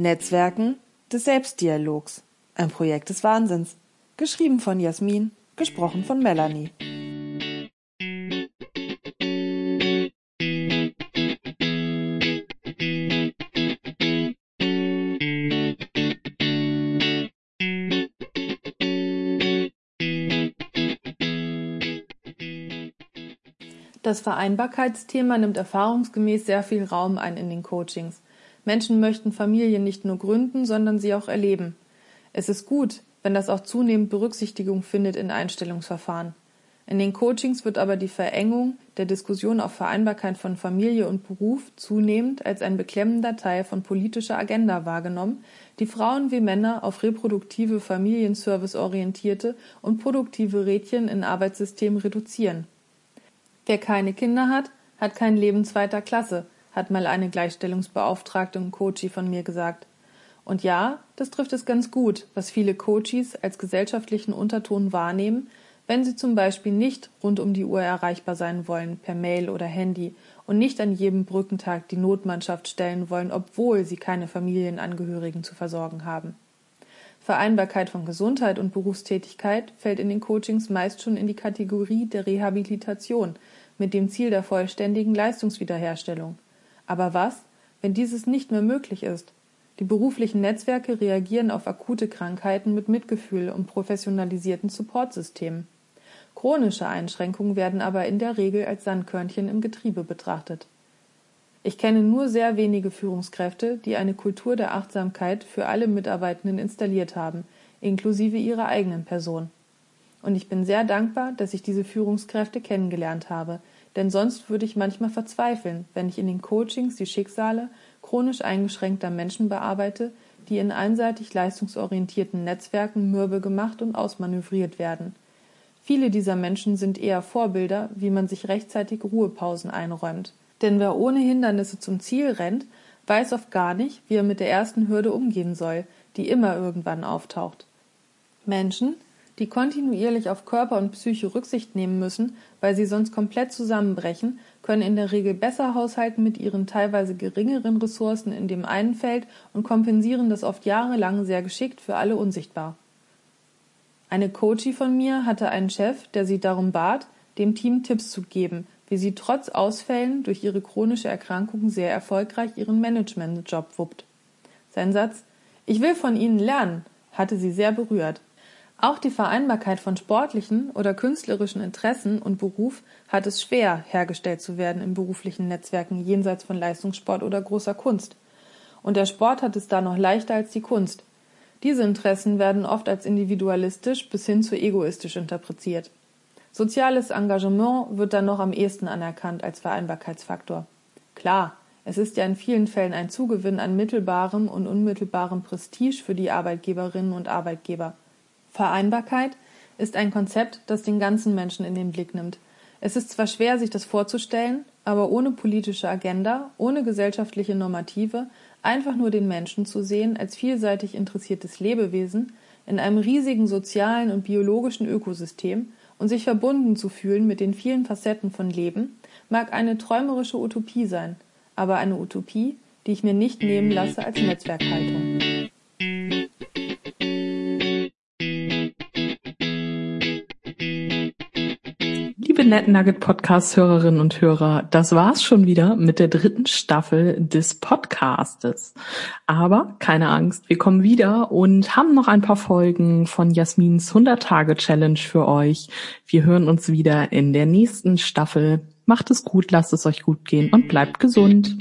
Netzwerken des Selbstdialogs. Ein Projekt des Wahnsinns. Geschrieben von Jasmin, gesprochen von Melanie. Das Vereinbarkeitsthema nimmt erfahrungsgemäß sehr viel Raum ein in den Coachings. Menschen möchten Familien nicht nur gründen, sondern sie auch erleben. Es ist gut, wenn das auch zunehmend Berücksichtigung findet in Einstellungsverfahren. In den Coachings wird aber die Verengung der Diskussion auf Vereinbarkeit von Familie und Beruf zunehmend als ein beklemmender Teil von politischer Agenda wahrgenommen, die Frauen wie Männer auf reproduktive Familienservice orientierte und produktive Rädchen in Arbeitssystemen reduzieren. Wer keine Kinder hat, hat kein Leben zweiter Klasse, hat mal eine Gleichstellungsbeauftragte und Coachie von mir gesagt. Und ja, das trifft es ganz gut, was viele Coaches als gesellschaftlichen Unterton wahrnehmen, wenn sie zum Beispiel nicht rund um die Uhr erreichbar sein wollen, per Mail oder Handy, und nicht an jedem Brückentag die Notmannschaft stellen wollen, obwohl sie keine Familienangehörigen zu versorgen haben. Vereinbarkeit von Gesundheit und Berufstätigkeit fällt in den Coachings meist schon in die Kategorie der Rehabilitation, mit dem Ziel der vollständigen Leistungswiederherstellung. Aber was, wenn dieses nicht mehr möglich ist? Die beruflichen Netzwerke reagieren auf akute Krankheiten mit Mitgefühl und professionalisierten Supportsystemen. Chronische Einschränkungen werden aber in der Regel als Sandkörnchen im Getriebe betrachtet. Ich kenne nur sehr wenige Führungskräfte, die eine Kultur der Achtsamkeit für alle Mitarbeitenden installiert haben, inklusive ihrer eigenen Person. Und ich bin sehr dankbar, dass ich diese Führungskräfte kennengelernt habe, denn sonst würde ich manchmal verzweifeln, wenn ich in den Coachings die Schicksale chronisch eingeschränkter Menschen bearbeite, die in einseitig leistungsorientierten Netzwerken mürbe gemacht und ausmanövriert werden. Viele dieser Menschen sind eher Vorbilder, wie man sich rechtzeitig Ruhepausen einräumt. Denn wer ohne Hindernisse zum Ziel rennt, weiß oft gar nicht, wie er mit der ersten Hürde umgehen soll, die immer irgendwann auftaucht. Menschen, die kontinuierlich auf Körper und Psyche Rücksicht nehmen müssen, weil sie sonst komplett zusammenbrechen, können in der Regel besser haushalten mit ihren teilweise geringeren Ressourcen in dem einen Feld und kompensieren das oft jahrelang sehr geschickt für alle unsichtbar. Eine Coachie von mir hatte einen Chef, der sie darum bat, dem Team Tipps zu geben, wie sie trotz Ausfällen durch ihre chronische Erkrankung sehr erfolgreich ihren Managementjob wuppt. Sein Satz Ich will von Ihnen lernen hatte sie sehr berührt. Auch die Vereinbarkeit von sportlichen oder künstlerischen Interessen und Beruf hat es schwer, hergestellt zu werden in beruflichen Netzwerken jenseits von Leistungssport oder großer Kunst. Und der Sport hat es da noch leichter als die Kunst. Diese Interessen werden oft als individualistisch bis hin zu egoistisch interpretiert. Soziales Engagement wird dann noch am ehesten anerkannt als Vereinbarkeitsfaktor. Klar, es ist ja in vielen Fällen ein Zugewinn an mittelbarem und unmittelbarem Prestige für die Arbeitgeberinnen und Arbeitgeber. Vereinbarkeit ist ein Konzept, das den ganzen Menschen in den Blick nimmt. Es ist zwar schwer, sich das vorzustellen, aber ohne politische Agenda, ohne gesellschaftliche Normative, einfach nur den Menschen zu sehen als vielseitig interessiertes Lebewesen in einem riesigen sozialen und biologischen Ökosystem und sich verbunden zu fühlen mit den vielen Facetten von Leben, mag eine träumerische Utopie sein, aber eine Utopie, die ich mir nicht nehmen lasse als Netzwerkhaltung. Liebe NetNugget Podcast Hörerinnen und Hörer, das war's schon wieder mit der dritten Staffel des Podcastes. Aber keine Angst, wir kommen wieder und haben noch ein paar Folgen von Jasmins 100 Tage Challenge für euch. Wir hören uns wieder in der nächsten Staffel. Macht es gut, lasst es euch gut gehen und bleibt gesund.